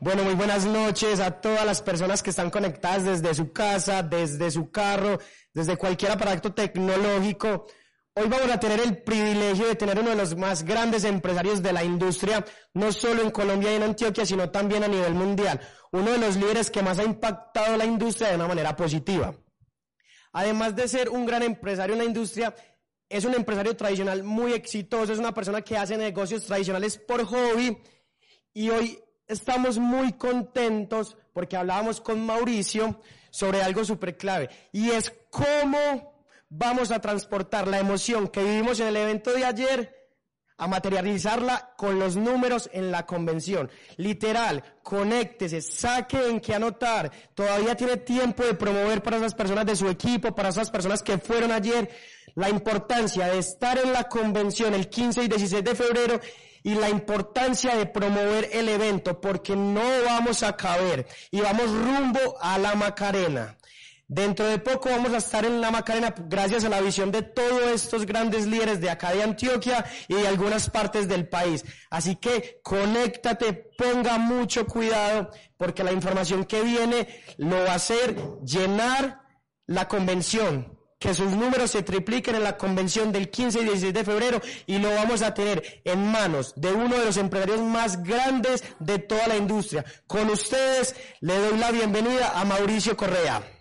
Bueno, muy buenas noches a todas las personas que están conectadas desde su casa, desde su carro, desde cualquier aparato tecnológico. Hoy vamos a tener el privilegio de tener uno de los más grandes empresarios de la industria, no solo en Colombia y en Antioquia, sino también a nivel mundial. Uno de los líderes que más ha impactado la industria de una manera positiva. Además de ser un gran empresario en la industria, es un empresario tradicional muy exitoso, es una persona que hace negocios tradicionales por hobby y hoy estamos muy contentos porque hablábamos con Mauricio sobre algo súper clave y es cómo vamos a transportar la emoción que vivimos en el evento de ayer a materializarla con los números en la convención. Literal, conéctese, saque en qué anotar. Todavía tiene tiempo de promover para esas personas de su equipo, para esas personas que fueron ayer, la importancia de estar en la convención el 15 y 16 de febrero y la importancia de promover el evento porque no vamos a caber y vamos rumbo a la Macarena. Dentro de poco vamos a estar en la Macarena gracias a la visión de todos estos grandes líderes de acá de Antioquia y de algunas partes del país. Así que conéctate, ponga mucho cuidado porque la información que viene lo va a hacer llenar la convención que sus números se tripliquen en la convención del 15 y 16 de febrero y lo vamos a tener en manos de uno de los empresarios más grandes de toda la industria. Con ustedes le doy la bienvenida a Mauricio Correa.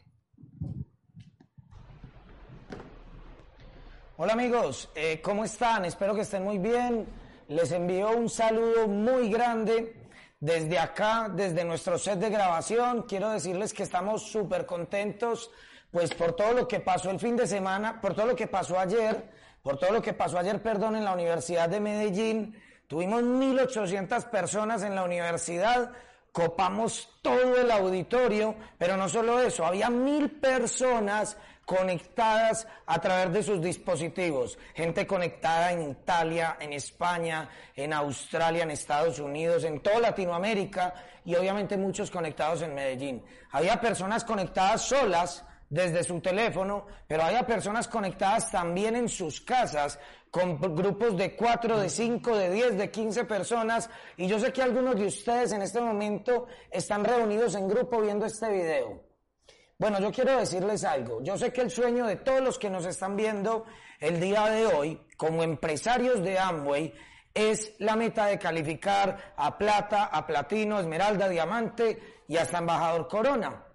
Hola amigos, eh, ¿cómo están? Espero que estén muy bien. Les envío un saludo muy grande desde acá, desde nuestro set de grabación. Quiero decirles que estamos súper contentos pues por todo lo que pasó el fin de semana, por todo lo que pasó ayer, por todo lo que pasó ayer, perdón, en la Universidad de Medellín, tuvimos 1.800 personas en la universidad, copamos todo el auditorio, pero no solo eso, había mil personas conectadas a través de sus dispositivos. Gente conectada en Italia, en España, en Australia, en Estados Unidos, en toda Latinoamérica y obviamente muchos conectados en Medellín. Había personas conectadas solas desde su teléfono, pero había personas conectadas también en sus casas con grupos de cuatro, de cinco, de diez, de quince personas y yo sé que algunos de ustedes en este momento están reunidos en grupo viendo este video. Bueno, yo quiero decirles algo. Yo sé que el sueño de todos los que nos están viendo el día de hoy, como empresarios de Amway, es la meta de calificar a plata, a platino, esmeralda, diamante y hasta embajador corona.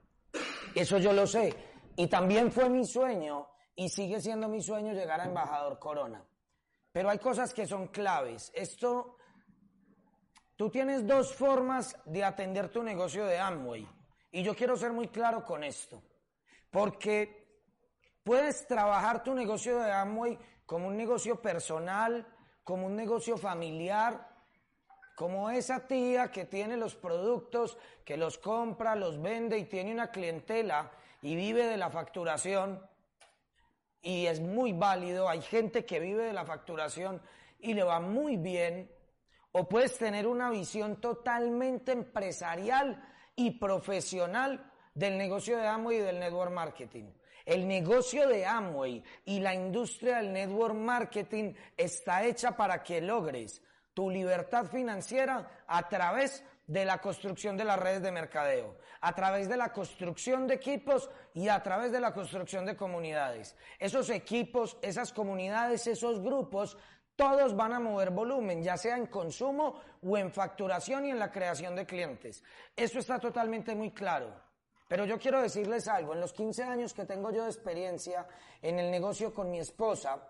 Eso yo lo sé. Y también fue mi sueño y sigue siendo mi sueño llegar a embajador corona. Pero hay cosas que son claves. Esto, tú tienes dos formas de atender tu negocio de Amway. Y yo quiero ser muy claro con esto. Porque puedes trabajar tu negocio de Amway como un negocio personal, como un negocio familiar, como esa tía que tiene los productos, que los compra, los vende y tiene una clientela y vive de la facturación. Y es muy válido, hay gente que vive de la facturación y le va muy bien. O puedes tener una visión totalmente empresarial y profesional del negocio de Amway y del network marketing. El negocio de Amway y la industria del network marketing está hecha para que logres tu libertad financiera a través de la construcción de las redes de mercadeo, a través de la construcción de equipos y a través de la construcción de comunidades. Esos equipos, esas comunidades, esos grupos todos van a mover volumen, ya sea en consumo o en facturación y en la creación de clientes. Eso está totalmente muy claro. Pero yo quiero decirles algo, en los 15 años que tengo yo de experiencia en el negocio con mi esposa,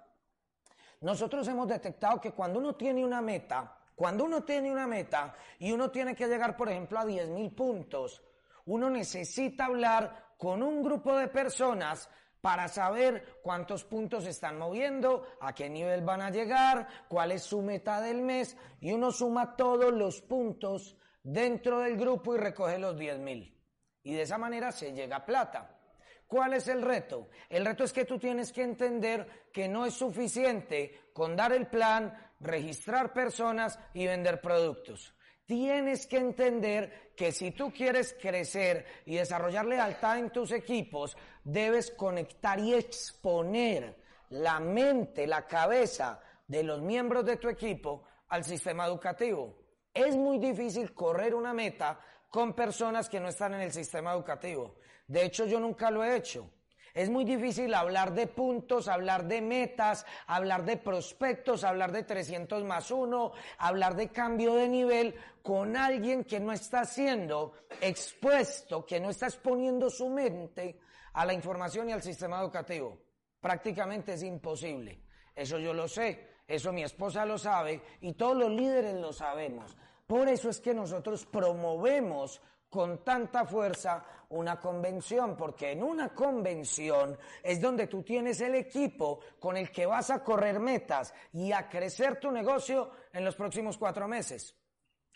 nosotros hemos detectado que cuando uno tiene una meta, cuando uno tiene una meta y uno tiene que llegar, por ejemplo, a 10 mil puntos, uno necesita hablar con un grupo de personas para saber cuántos puntos están moviendo, a qué nivel van a llegar, cuál es su meta del mes, y uno suma todos los puntos dentro del grupo y recoge los 10 mil. Y de esa manera se llega a plata. ¿Cuál es el reto? El reto es que tú tienes que entender que no es suficiente con dar el plan, registrar personas y vender productos. Tienes que entender que si tú quieres crecer y desarrollar lealtad en tus equipos, debes conectar y exponer la mente, la cabeza de los miembros de tu equipo al sistema educativo. Es muy difícil correr una meta con personas que no están en el sistema educativo. De hecho, yo nunca lo he hecho. Es muy difícil hablar de puntos, hablar de metas, hablar de prospectos, hablar de 300 más 1, hablar de cambio de nivel con alguien que no está siendo expuesto, que no está exponiendo su mente a la información y al sistema educativo. Prácticamente es imposible. Eso yo lo sé, eso mi esposa lo sabe y todos los líderes lo sabemos. Por eso es que nosotros promovemos con tanta fuerza una convención, porque en una convención es donde tú tienes el equipo con el que vas a correr metas y a crecer tu negocio en los próximos cuatro meses.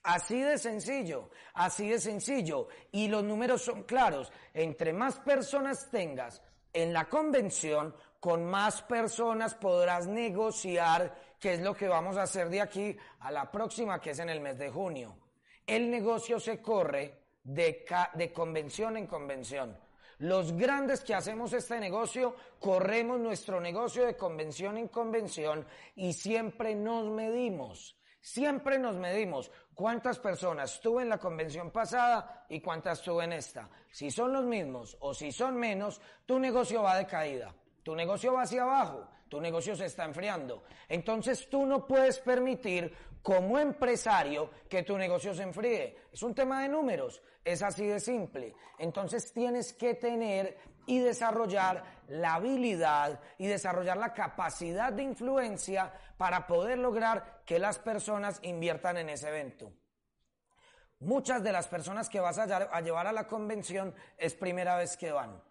Así de sencillo, así de sencillo. Y los números son claros. Entre más personas tengas en la convención, con más personas podrás negociar, que es lo que vamos a hacer de aquí a la próxima, que es en el mes de junio. El negocio se corre de, convención en convención. Los grandes que hacemos este negocio, corremos nuestro negocio de convención en convención y siempre nos medimos. Siempre nos medimos cuántas personas tuve en la convención pasada y cuántas tuve en esta. Si son los mismos o si son menos, tu negocio va de caída. Tu negocio va hacia abajo, tu negocio se está enfriando. Entonces tú no puedes permitir como empresario que tu negocio se enfríe. Es un tema de números, es así de simple. Entonces tienes que tener y desarrollar la habilidad y desarrollar la capacidad de influencia para poder lograr que las personas inviertan en ese evento. Muchas de las personas que vas a llevar a la convención es primera vez que van.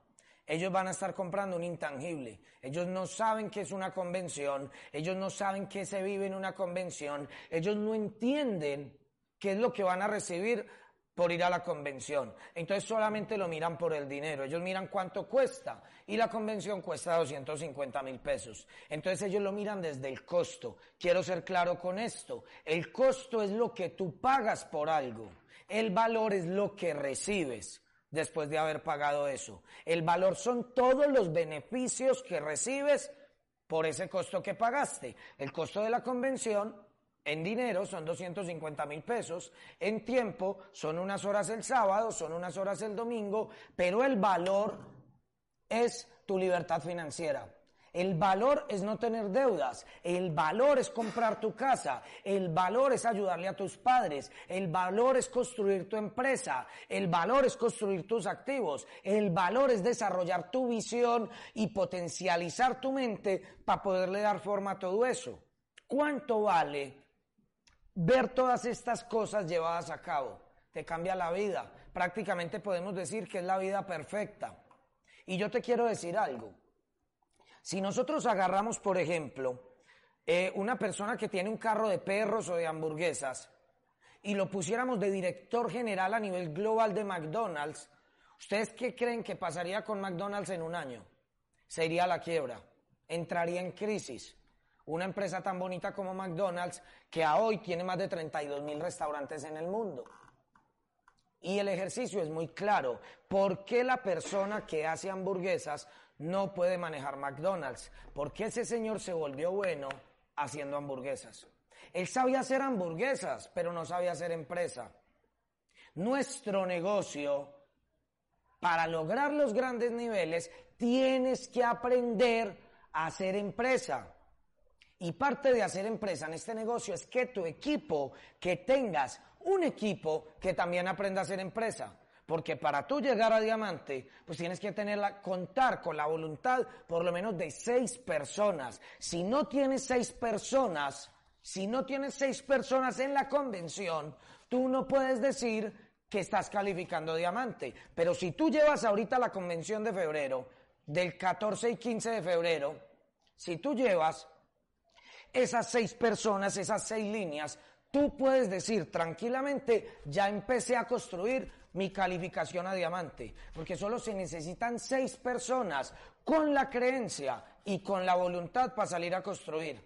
Ellos van a estar comprando un intangible. Ellos no saben qué es una convención. Ellos no saben qué se vive en una convención. Ellos no entienden qué es lo que van a recibir por ir a la convención. Entonces solamente lo miran por el dinero. Ellos miran cuánto cuesta. Y la convención cuesta 250 mil pesos. Entonces ellos lo miran desde el costo. Quiero ser claro con esto. El costo es lo que tú pagas por algo. El valor es lo que recibes después de haber pagado eso. El valor son todos los beneficios que recibes por ese costo que pagaste. El costo de la convención en dinero son 250 mil pesos, en tiempo son unas horas el sábado, son unas horas el domingo, pero el valor es tu libertad financiera. El valor es no tener deudas, el valor es comprar tu casa, el valor es ayudarle a tus padres, el valor es construir tu empresa, el valor es construir tus activos, el valor es desarrollar tu visión y potencializar tu mente para poderle dar forma a todo eso. ¿Cuánto vale ver todas estas cosas llevadas a cabo? Te cambia la vida. Prácticamente podemos decir que es la vida perfecta. Y yo te quiero decir algo. Si nosotros agarramos, por ejemplo, eh, una persona que tiene un carro de perros o de hamburguesas y lo pusiéramos de director general a nivel global de McDonald's, ¿ustedes qué creen que pasaría con McDonald's en un año? Se iría la quiebra, entraría en crisis. Una empresa tan bonita como McDonald's que a hoy tiene más de 32 mil restaurantes en el mundo. Y el ejercicio es muy claro. ¿Por qué la persona que hace hamburguesas no puede manejar McDonald's, porque ese señor se volvió bueno haciendo hamburguesas. Él sabía hacer hamburguesas, pero no sabía hacer empresa. Nuestro negocio, para lograr los grandes niveles, tienes que aprender a hacer empresa. Y parte de hacer empresa en este negocio es que tu equipo, que tengas un equipo que también aprenda a hacer empresa. Porque para tú llegar a diamante, pues tienes que tenerla, contar con la voluntad por lo menos de seis personas. Si no tienes seis personas, si no tienes seis personas en la convención, tú no puedes decir que estás calificando diamante. Pero si tú llevas ahorita la convención de febrero, del 14 y 15 de febrero, si tú llevas esas seis personas, esas seis líneas, tú puedes decir tranquilamente, ya empecé a construir mi calificación a diamante, porque solo se necesitan seis personas con la creencia y con la voluntad para salir a construir.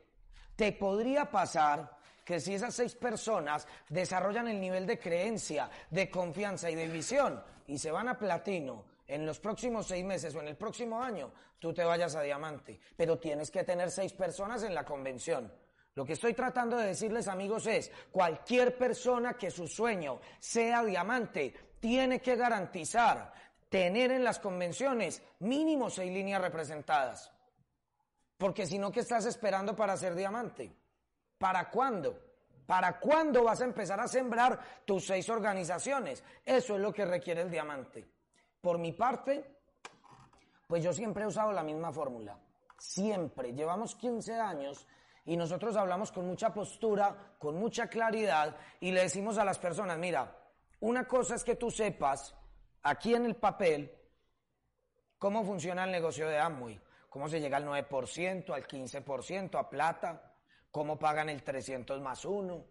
Te podría pasar que si esas seis personas desarrollan el nivel de creencia, de confianza y de visión y se van a platino en los próximos seis meses o en el próximo año, tú te vayas a diamante. Pero tienes que tener seis personas en la convención. Lo que estoy tratando de decirles amigos es, cualquier persona que su sueño sea diamante tiene que garantizar tener en las convenciones mínimo seis líneas representadas. Porque si no, ¿qué estás esperando para ser diamante? ¿Para cuándo? ¿Para cuándo vas a empezar a sembrar tus seis organizaciones? Eso es lo que requiere el diamante. Por mi parte, pues yo siempre he usado la misma fórmula. Siempre. Llevamos 15 años y nosotros hablamos con mucha postura, con mucha claridad y le decimos a las personas, mira, una cosa es que tú sepas aquí en el papel cómo funciona el negocio de Amway, cómo se llega al 9%, al 15%, a plata, cómo pagan el 300 más 1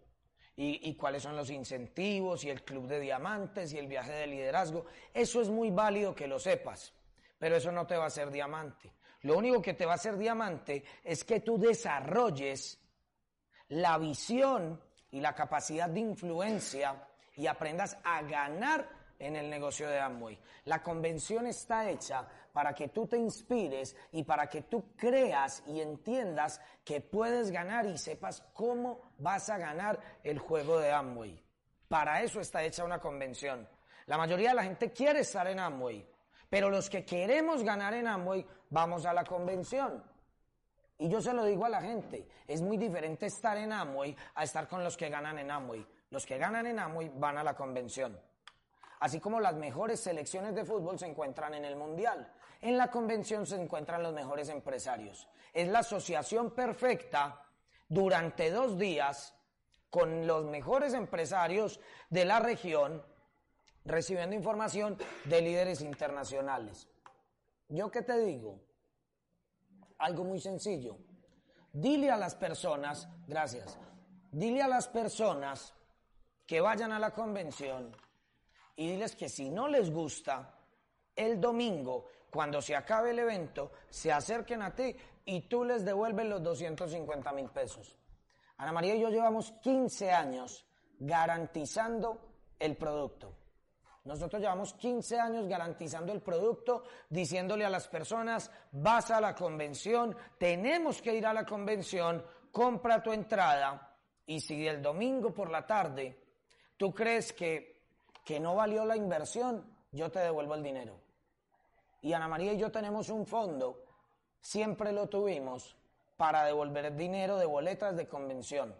y, y cuáles son los incentivos y el club de diamantes y el viaje de liderazgo. Eso es muy válido que lo sepas, pero eso no te va a hacer diamante. Lo único que te va a hacer diamante es que tú desarrolles la visión y la capacidad de influencia y aprendas a ganar en el negocio de Amway. La convención está hecha para que tú te inspires y para que tú creas y entiendas que puedes ganar y sepas cómo vas a ganar el juego de Amway. Para eso está hecha una convención. La mayoría de la gente quiere estar en Amway, pero los que queremos ganar en Amway vamos a la convención. Y yo se lo digo a la gente, es muy diferente estar en Amway a estar con los que ganan en Amway. Los que ganan en Amway van a la convención. Así como las mejores selecciones de fútbol se encuentran en el Mundial. En la convención se encuentran los mejores empresarios. Es la asociación perfecta durante dos días con los mejores empresarios de la región recibiendo información de líderes internacionales. ¿Yo qué te digo? Algo muy sencillo. Dile a las personas, gracias, dile a las personas que vayan a la convención y diles que si no les gusta, el domingo, cuando se acabe el evento, se acerquen a ti y tú les devuelves los 250 mil pesos. Ana María y yo llevamos 15 años garantizando el producto. Nosotros llevamos 15 años garantizando el producto, diciéndole a las personas, vas a la convención, tenemos que ir a la convención, compra tu entrada y si el domingo por la tarde tú crees que, que no valió la inversión, yo te devuelvo el dinero. Y Ana María y yo tenemos un fondo, siempre lo tuvimos, para devolver dinero de boletas de convención.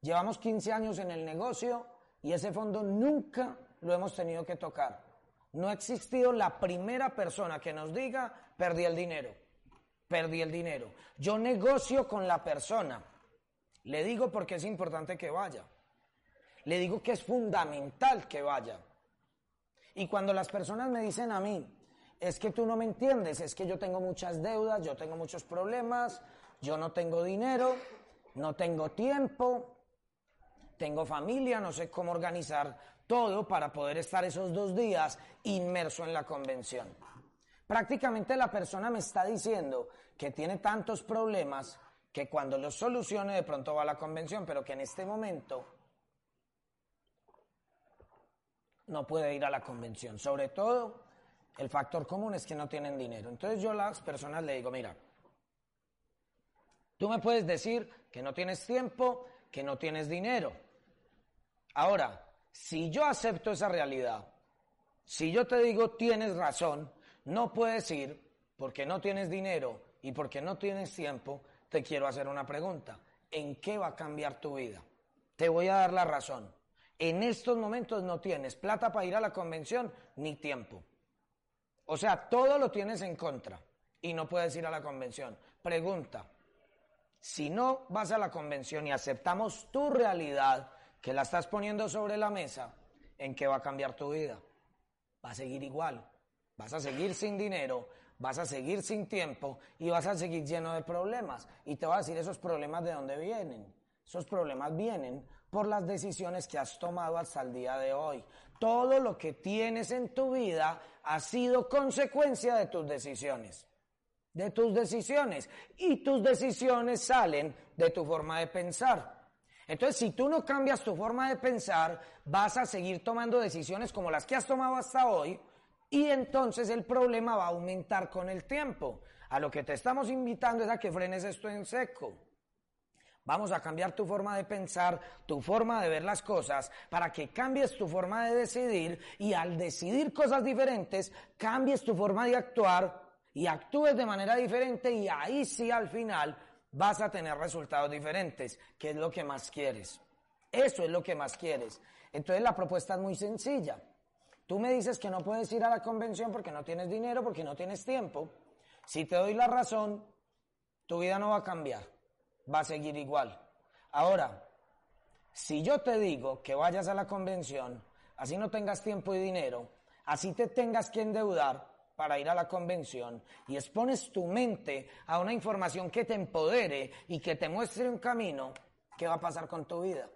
Llevamos 15 años en el negocio y ese fondo nunca lo hemos tenido que tocar. No ha existido la primera persona que nos diga, perdí el dinero, perdí el dinero. Yo negocio con la persona. Le digo porque es importante que vaya. Le digo que es fundamental que vaya. Y cuando las personas me dicen a mí, es que tú no me entiendes, es que yo tengo muchas deudas, yo tengo muchos problemas, yo no tengo dinero, no tengo tiempo, tengo familia, no sé cómo organizar todo para poder estar esos dos días inmerso en la convención. Prácticamente la persona me está diciendo que tiene tantos problemas que cuando los solucione de pronto va a la convención, pero que en este momento no puede ir a la convención. Sobre todo, el factor común es que no tienen dinero. Entonces yo a las personas le digo, mira, tú me puedes decir que no tienes tiempo, que no tienes dinero. Ahora, si yo acepto esa realidad, si yo te digo tienes razón, no puedes ir porque no tienes dinero y porque no tienes tiempo, te quiero hacer una pregunta. ¿En qué va a cambiar tu vida? Te voy a dar la razón. En estos momentos no tienes plata para ir a la convención ni tiempo. O sea, todo lo tienes en contra y no puedes ir a la convención. Pregunta, si no vas a la convención y aceptamos tu realidad, que la estás poniendo sobre la mesa, ¿en qué va a cambiar tu vida? Va a seguir igual. Vas a seguir sin dinero, vas a seguir sin tiempo y vas a seguir lleno de problemas. Y te voy a decir esos problemas de dónde vienen. Esos problemas vienen por las decisiones que has tomado hasta el día de hoy. Todo lo que tienes en tu vida ha sido consecuencia de tus decisiones. De tus decisiones. Y tus decisiones salen de tu forma de pensar. Entonces, si tú no cambias tu forma de pensar, vas a seguir tomando decisiones como las que has tomado hasta hoy y entonces el problema va a aumentar con el tiempo. A lo que te estamos invitando es a que frenes esto en seco. Vamos a cambiar tu forma de pensar, tu forma de ver las cosas, para que cambies tu forma de decidir y al decidir cosas diferentes, cambies tu forma de actuar y actúes de manera diferente y ahí sí al final vas a tener resultados diferentes, que es lo que más quieres. Eso es lo que más quieres. Entonces la propuesta es muy sencilla. Tú me dices que no puedes ir a la convención porque no tienes dinero, porque no tienes tiempo. Si te doy la razón, tu vida no va a cambiar va a seguir igual. Ahora, si yo te digo que vayas a la convención, así no tengas tiempo y dinero, así te tengas que endeudar para ir a la convención y expones tu mente a una información que te empodere y que te muestre un camino, ¿qué va a pasar con tu vida?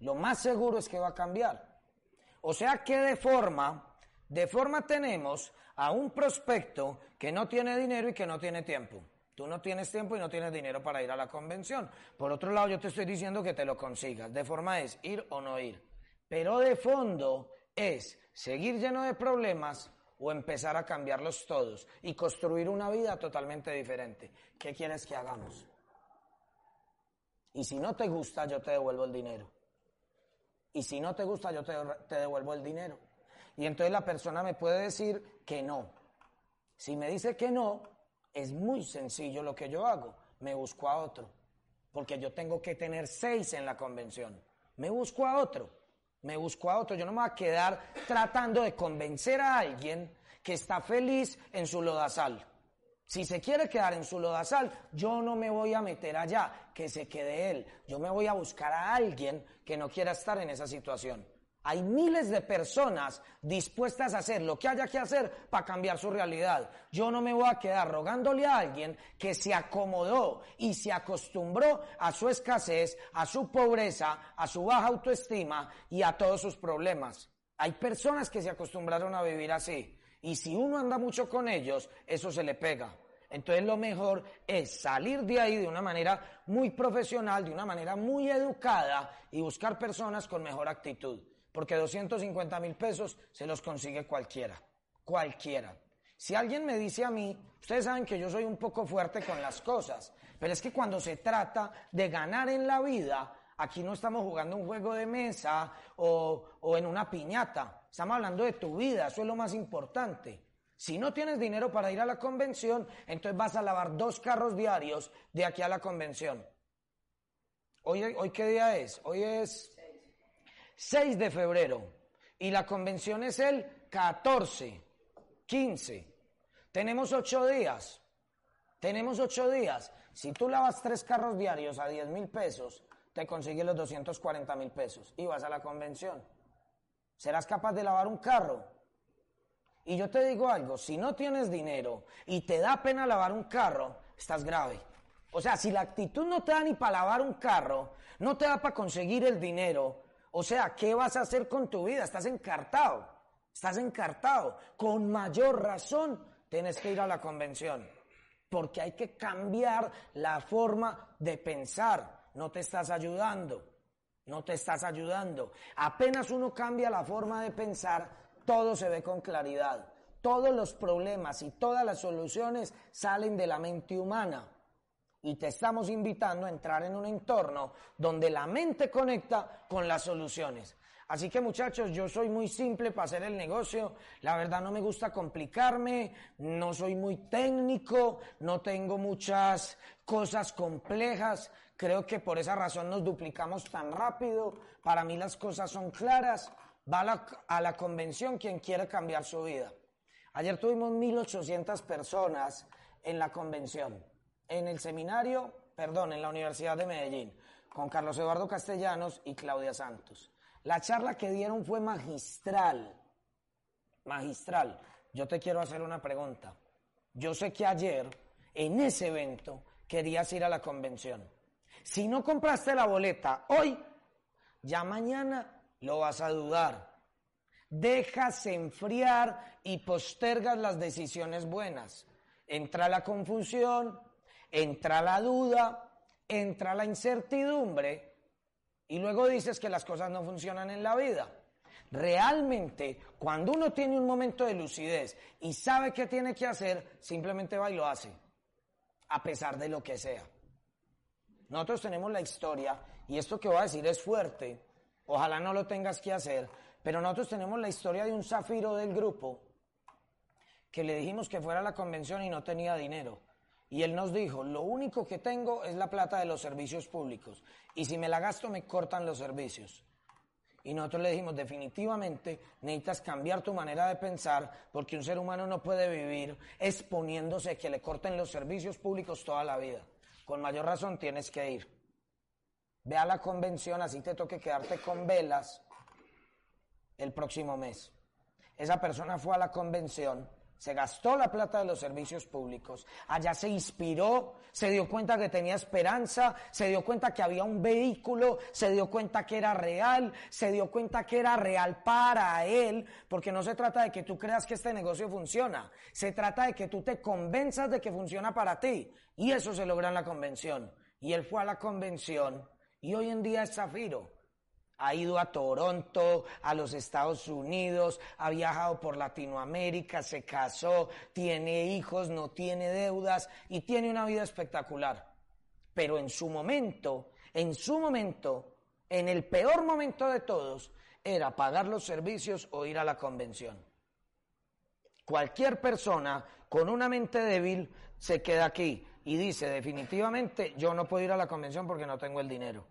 Lo más seguro es que va a cambiar. O sea que de forma, de forma tenemos a un prospecto que no tiene dinero y que no tiene tiempo. Tú no tienes tiempo y no tienes dinero para ir a la convención. Por otro lado, yo te estoy diciendo que te lo consigas. De forma es ir o no ir. Pero de fondo es seguir lleno de problemas o empezar a cambiarlos todos y construir una vida totalmente diferente. ¿Qué quieres que hagamos? Y si no te gusta, yo te devuelvo el dinero. Y si no te gusta, yo te, devuelvo el dinero. Y entonces la persona me puede decir que no. Si me dice que no, es muy sencillo lo que yo hago. Me busco a otro. Porque yo tengo que tener seis en la convención. Me busco a otro. Me busco a otro. Yo no me voy a quedar tratando de convencer a alguien que está feliz en su lodazal. Si se quiere quedar en su lodazal, yo no me voy a meter allá, que se quede él. Yo me voy a buscar a alguien que no quiera estar en esa situación. Hay miles de personas dispuestas a hacer lo que haya que hacer para cambiar su realidad. Yo no me voy a quedar rogándole a alguien que se acomodó y se acostumbró a su escasez, a su pobreza, a su baja autoestima y a todos sus problemas. Hay personas que se acostumbraron a vivir así. Y si uno anda mucho con ellos, eso se le pega. Entonces lo mejor es salir de ahí de una manera muy profesional, de una manera muy educada y buscar personas con mejor actitud porque 250 mil pesos se los consigue cualquiera, cualquiera. Si alguien me dice a mí, ustedes saben que yo soy un poco fuerte con las cosas, pero es que cuando se trata de ganar en la vida, aquí no estamos jugando un juego de mesa o, o en una piñata, estamos hablando de tu vida, eso es lo más importante. Si no tienes dinero para ir a la convención, entonces vas a lavar dos carros diarios de aquí a la convención. Hoy, hoy ¿qué día es? Hoy es 6 de febrero y la convención es el 14, 15. Tenemos ocho días. Tenemos ocho días. Si tú lavas tres carros diarios a 10 mil pesos, te consigues los 240 mil pesos y vas a la convención. ¿Serás capaz de lavar un carro? Y yo te digo algo, si no tienes dinero y te da pena lavar un carro, estás grave. O sea, si la actitud no te da ni para lavar un carro, no te da para conseguir el dinero, o sea, ¿qué vas a hacer con tu vida? Estás encartado. Estás encartado. Con mayor razón tienes que ir a la convención. Porque hay que cambiar la forma de pensar. No te estás ayudando. No te estás ayudando. Apenas uno cambia la forma de pensar, todo se ve con claridad. Todos los problemas y todas las soluciones salen de la mente humana y te estamos invitando a entrar en un entorno donde la mente conecta con las soluciones. Así que muchachos, yo soy muy simple para hacer el negocio. La verdad no me gusta complicarme, no soy muy técnico, no tengo muchas cosas complejas. Creo que por esa razón nos duplicamos tan rápido. Para mí las cosas son claras. Va a la, a la convención quien quiere cambiar su vida. Ayer tuvimos 1.800 personas en la convención en el seminario, perdón, en la Universidad de Medellín, con Carlos Eduardo Castellanos y Claudia Santos. La charla que dieron fue magistral, magistral. Yo te quiero hacer una pregunta. Yo sé que ayer, en ese evento, querías ir a la convención. Si no compraste la boleta hoy, ya mañana lo vas a dudar. Dejas enfriar y postergas las decisiones buenas. Entra la confusión, entra la duda, entra la incertidumbre y luego dices que las cosas no funcionan en la vida. Realmente, cuando uno tiene un momento de lucidez y sabe qué tiene que hacer, simplemente va y lo hace, a pesar de lo que sea. Nosotros tenemos la historia, y esto que voy a decir es fuerte, ojalá no lo tengas que hacer, pero nosotros tenemos la historia de un zafiro del grupo que le dijimos que fuera a la convención y no tenía dinero. Y él nos dijo, lo único que tengo es la plata de los servicios públicos. Y si me la gasto me cortan los servicios. Y nosotros le dijimos, definitivamente necesitas cambiar tu manera de pensar porque un ser humano no puede vivir exponiéndose a que le corten los servicios públicos toda la vida. Con mayor razón tienes que ir. Ve a la convención, así te toque quedarte con velas el próximo mes. Esa persona fue a la convención se gastó la plata de los servicios públicos, allá se inspiró, se dio cuenta que tenía esperanza, se dio cuenta que había un vehículo, se dio cuenta que era real, se dio cuenta que era real para él, porque no se trata de que tú creas que este negocio funciona, se trata de que tú te convenzas de que funciona para ti, y eso se logra en la convención. Y él fue a la convención, y hoy en día es Zafiro. Ha ido a Toronto, a los Estados Unidos, ha viajado por Latinoamérica, se casó, tiene hijos, no tiene deudas y tiene una vida espectacular. Pero en su momento, en su momento, en el peor momento de todos, era pagar los servicios o ir a la convención. Cualquier persona con una mente débil se queda aquí y dice definitivamente yo no puedo ir a la convención porque no tengo el dinero.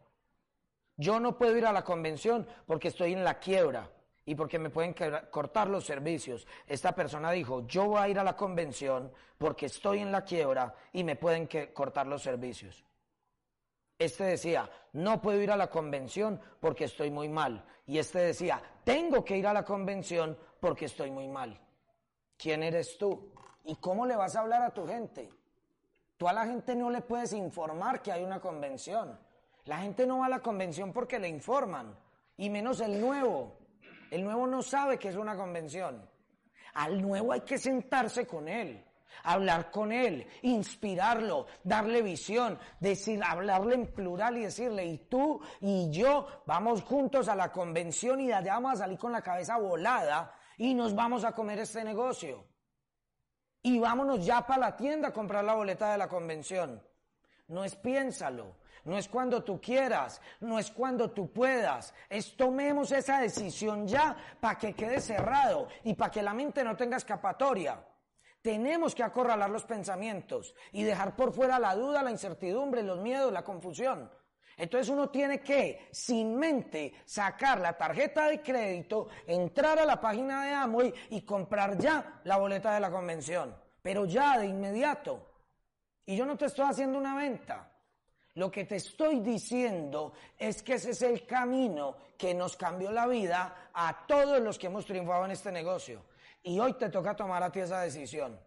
Yo no puedo ir a la convención porque estoy en la quiebra y porque me pueden cortar los servicios. Esta persona dijo, yo voy a ir a la convención porque estoy en la quiebra y me pueden cortar los servicios. Este decía, no puedo ir a la convención porque estoy muy mal. Y este decía, tengo que ir a la convención porque estoy muy mal. ¿Quién eres tú? ¿Y cómo le vas a hablar a tu gente? Tú a la gente no le puedes informar que hay una convención. La gente no va a la convención porque le informan, y menos el nuevo. El nuevo no sabe que es una convención. Al nuevo hay que sentarse con él, hablar con él, inspirarlo, darle visión, decir, hablarle en plural y decirle, y tú y yo vamos juntos a la convención y allá vamos a salir con la cabeza volada y nos vamos a comer este negocio. Y vámonos ya para la tienda a comprar la boleta de la convención. No es piénsalo, no es cuando tú quieras, no es cuando tú puedas. Es tomemos esa decisión ya para que quede cerrado y para que la mente no tenga escapatoria. Tenemos que acorralar los pensamientos y dejar por fuera la duda, la incertidumbre, los miedos, la confusión. Entonces uno tiene que, sin mente, sacar la tarjeta de crédito, entrar a la página de Amway y comprar ya la boleta de la convención. Pero ya, de inmediato. Y yo no te estoy haciendo una venta. Lo que te estoy diciendo es que ese es el camino que nos cambió la vida a todos los que hemos triunfado en este negocio. Y hoy te toca tomar a ti esa decisión.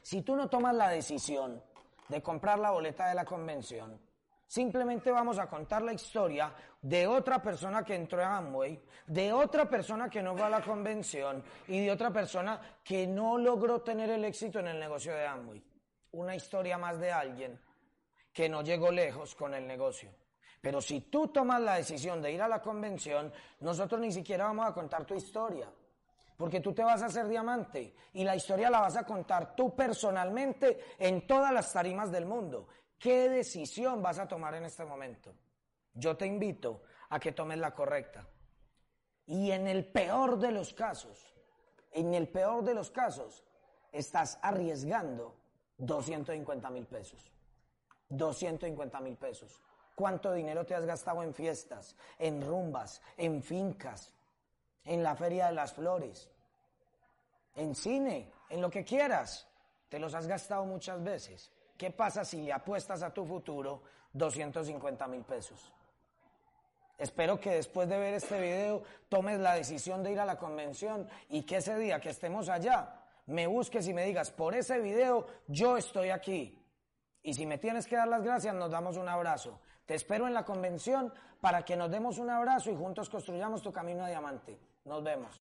Si tú no tomas la decisión de comprar la boleta de la convención, simplemente vamos a contar la historia de otra persona que entró a Amway, de otra persona que no fue a la convención y de otra persona que no logró tener el éxito en el negocio de Amway. Una historia más de alguien que no llegó lejos con el negocio. Pero si tú tomas la decisión de ir a la convención, nosotros ni siquiera vamos a contar tu historia. Porque tú te vas a hacer diamante y la historia la vas a contar tú personalmente en todas las tarimas del mundo. ¿Qué decisión vas a tomar en este momento? Yo te invito a que tomes la correcta. Y en el peor de los casos, en el peor de los casos, estás arriesgando 250 mil pesos. 250 mil pesos. ¿Cuánto dinero te has gastado en fiestas, en rumbas, en fincas, en la Feria de las Flores, en cine, en lo que quieras? Te los has gastado muchas veces. ¿Qué pasa si le apuestas a tu futuro 250 mil pesos? Espero que después de ver este video tomes la decisión de ir a la convención y que ese día que estemos allá me busques y me digas, por ese video yo estoy aquí. Y si me tienes que dar las gracias, nos damos un abrazo. Te espero en la convención para que nos demos un abrazo y juntos construyamos tu camino a diamante. Nos vemos.